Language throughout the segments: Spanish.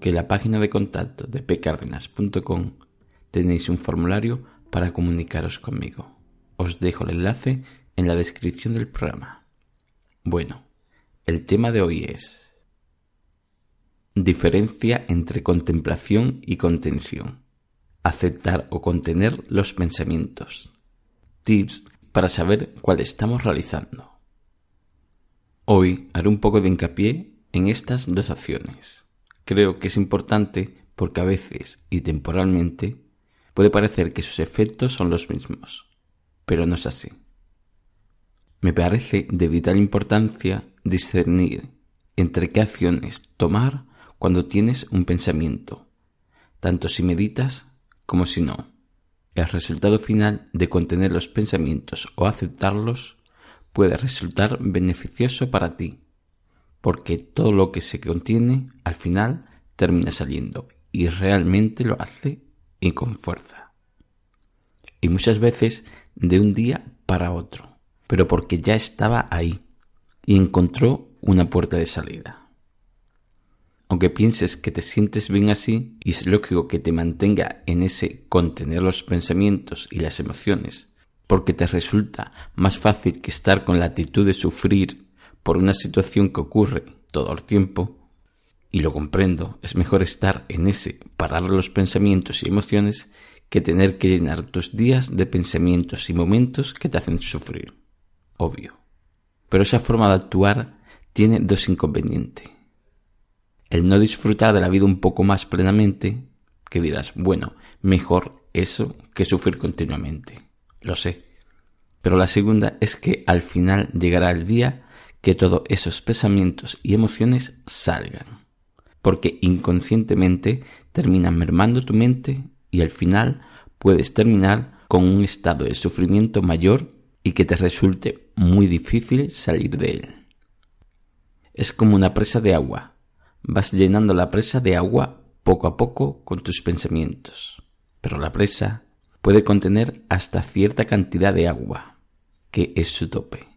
que en la página de contacto de pcardenas.com tenéis un formulario para comunicaros conmigo. Os dejo el enlace en la descripción del programa. Bueno, el tema de hoy es diferencia entre contemplación y contención. Aceptar o contener los pensamientos. Tips para saber cuál estamos realizando. Hoy haré un poco de hincapié en estas dos acciones creo que es importante porque a veces y temporalmente puede parecer que sus efectos son los mismos, pero no es así. Me parece de vital importancia discernir entre qué acciones tomar cuando tienes un pensamiento, tanto si meditas como si no. El resultado final de contener los pensamientos o aceptarlos puede resultar beneficioso para ti porque todo lo que se contiene al final termina saliendo y realmente lo hace y con fuerza. Y muchas veces de un día para otro, pero porque ya estaba ahí y encontró una puerta de salida. Aunque pienses que te sientes bien así, y es lógico que te mantenga en ese contener los pensamientos y las emociones, porque te resulta más fácil que estar con la actitud de sufrir por una situación que ocurre todo el tiempo, y lo comprendo, es mejor estar en ese parar los pensamientos y emociones que tener que llenar tus días de pensamientos y momentos que te hacen sufrir. Obvio. Pero esa forma de actuar tiene dos inconvenientes. El no disfrutar de la vida un poco más plenamente, que dirás, bueno, mejor eso que sufrir continuamente. Lo sé. Pero la segunda es que al final llegará el día que todos esos pensamientos y emociones salgan, porque inconscientemente terminan mermando tu mente y al final puedes terminar con un estado de sufrimiento mayor y que te resulte muy difícil salir de él. Es como una presa de agua. Vas llenando la presa de agua poco a poco con tus pensamientos, pero la presa puede contener hasta cierta cantidad de agua, que es su tope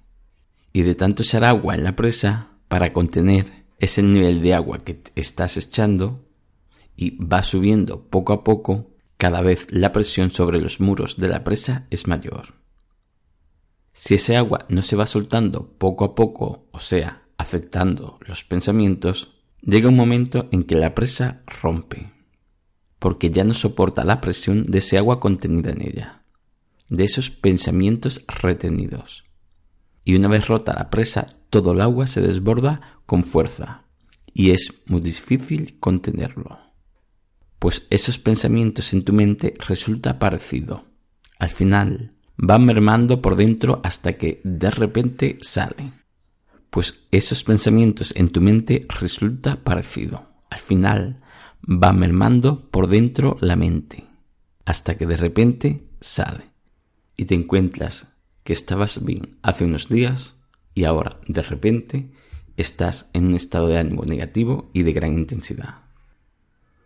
y de tanto echar agua en la presa para contener ese nivel de agua que estás echando y va subiendo poco a poco, cada vez la presión sobre los muros de la presa es mayor. Si ese agua no se va soltando poco a poco, o sea, afectando los pensamientos, llega un momento en que la presa rompe, porque ya no soporta la presión de ese agua contenida en ella, de esos pensamientos retenidos y una vez rota la presa, todo el agua se desborda con fuerza y es muy difícil contenerlo. Pues esos pensamientos en tu mente resulta parecido. Al final van mermando por dentro hasta que de repente salen. Pues esos pensamientos en tu mente resulta parecido. Al final va mermando por dentro la mente hasta que de repente sale y te encuentras que estabas bien hace unos días y ahora de repente estás en un estado de ánimo negativo y de gran intensidad.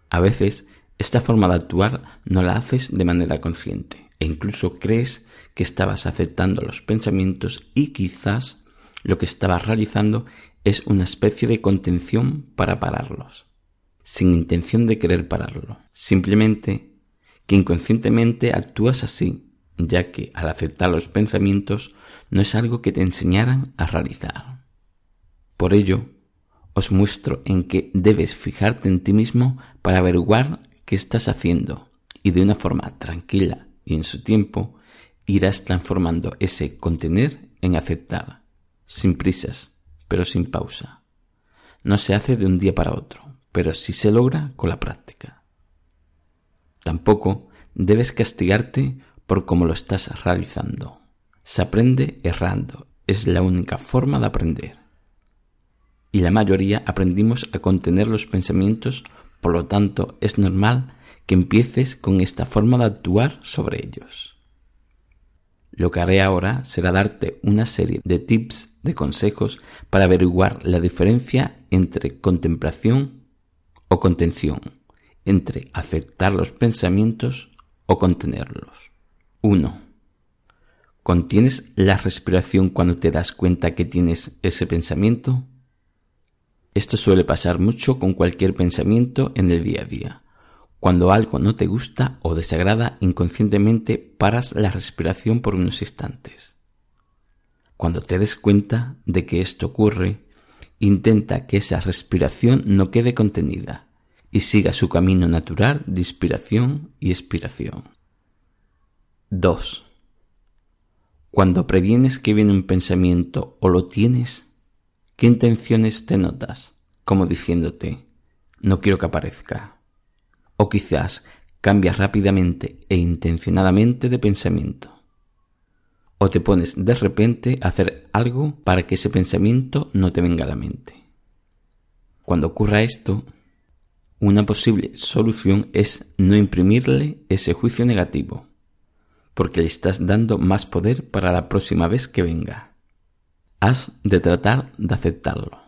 A veces esta forma de actuar no la haces de manera consciente e incluso crees que estabas aceptando los pensamientos y quizás lo que estabas realizando es una especie de contención para pararlos, sin intención de querer pararlo, simplemente que inconscientemente actúas así ya que al aceptar los pensamientos no es algo que te enseñaran a realizar. Por ello, os muestro en que debes fijarte en ti mismo para averiguar qué estás haciendo y de una forma tranquila y en su tiempo irás transformando ese contener en aceptar, sin prisas, pero sin pausa. No se hace de un día para otro, pero sí se logra con la práctica. Tampoco debes castigarte por cómo lo estás realizando. Se aprende errando, es la única forma de aprender. Y la mayoría aprendimos a contener los pensamientos Por lo tanto, es normal que empieces con esta forma de actuar sobre ellos. Lo que haré ahora será darte una serie de tips, de consejos para averiguar la diferencia entre contemplación o contención, entre aceptar los pensamientos o contenerlos. 1. ¿Contienes la respiración cuando te das cuenta que tienes ese pensamiento? Esto suele pasar mucho con cualquier pensamiento en el día a día. Cuando algo no te gusta o desagrada, inconscientemente paras la respiración por unos instantes. Cuando te des cuenta de que esto ocurre, intenta que esa respiración no quede contenida y siga su camino natural de inspiración y expiración. 2. Cuando previenes que viene un pensamiento o lo tienes, ¿qué intenciones te notas? Como diciéndote, no quiero que aparezca. O quizás cambias rápidamente e intencionadamente de pensamiento. O te pones de repente a hacer algo para que ese pensamiento no te venga a la mente. Cuando ocurra esto, una posible solución es no imprimirle ese juicio negativo porque le estás dando más poder para la próxima vez que venga. Has de tratar de aceptarlo.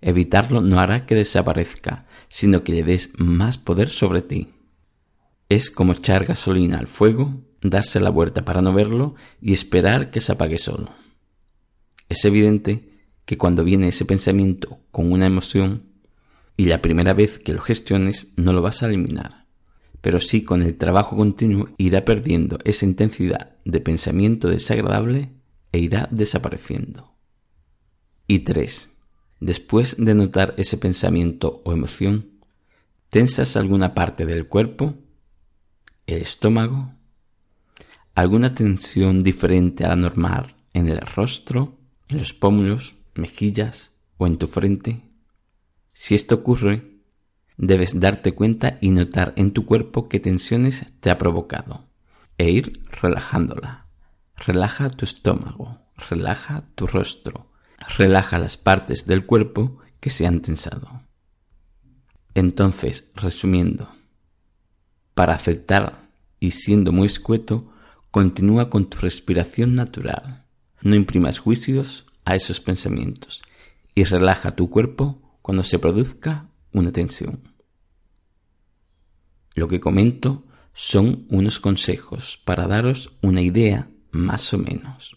Evitarlo no hará que desaparezca, sino que le des más poder sobre ti. Es como echar gasolina al fuego, darse la vuelta para no verlo y esperar que se apague solo. Es evidente que cuando viene ese pensamiento con una emoción y la primera vez que lo gestiones no lo vas a eliminar pero sí con el trabajo continuo irá perdiendo esa intensidad de pensamiento desagradable e irá desapareciendo. Y 3. Después de notar ese pensamiento o emoción, ¿tensas alguna parte del cuerpo? ¿El estómago? ¿Alguna tensión diferente a la normal en el rostro, en los pómulos, mejillas o en tu frente? Si esto ocurre, debes darte cuenta y notar en tu cuerpo qué tensiones te ha provocado e ir relajándola. Relaja tu estómago, relaja tu rostro, relaja las partes del cuerpo que se han tensado. Entonces, resumiendo, para aceptar y siendo muy escueto, continúa con tu respiración natural. No imprimas juicios a esos pensamientos y relaja tu cuerpo cuando se produzca una tensión. Lo que comento son unos consejos para daros una idea más o menos.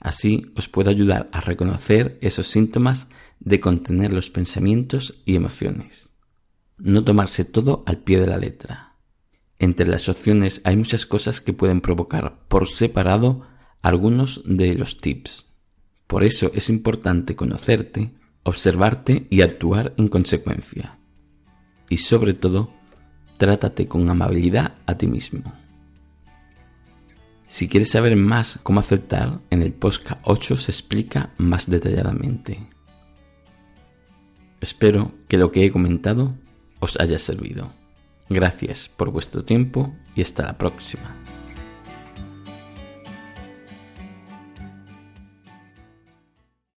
Así os puedo ayudar a reconocer esos síntomas de contener los pensamientos y emociones. No tomarse todo al pie de la letra. Entre las opciones hay muchas cosas que pueden provocar por separado algunos de los tips. Por eso es importante conocerte observarte y actuar en consecuencia. Y sobre todo, trátate con amabilidad a ti mismo. Si quieres saber más cómo aceptar, en el podcast 8 se explica más detalladamente. Espero que lo que he comentado os haya servido. Gracias por vuestro tiempo y hasta la próxima.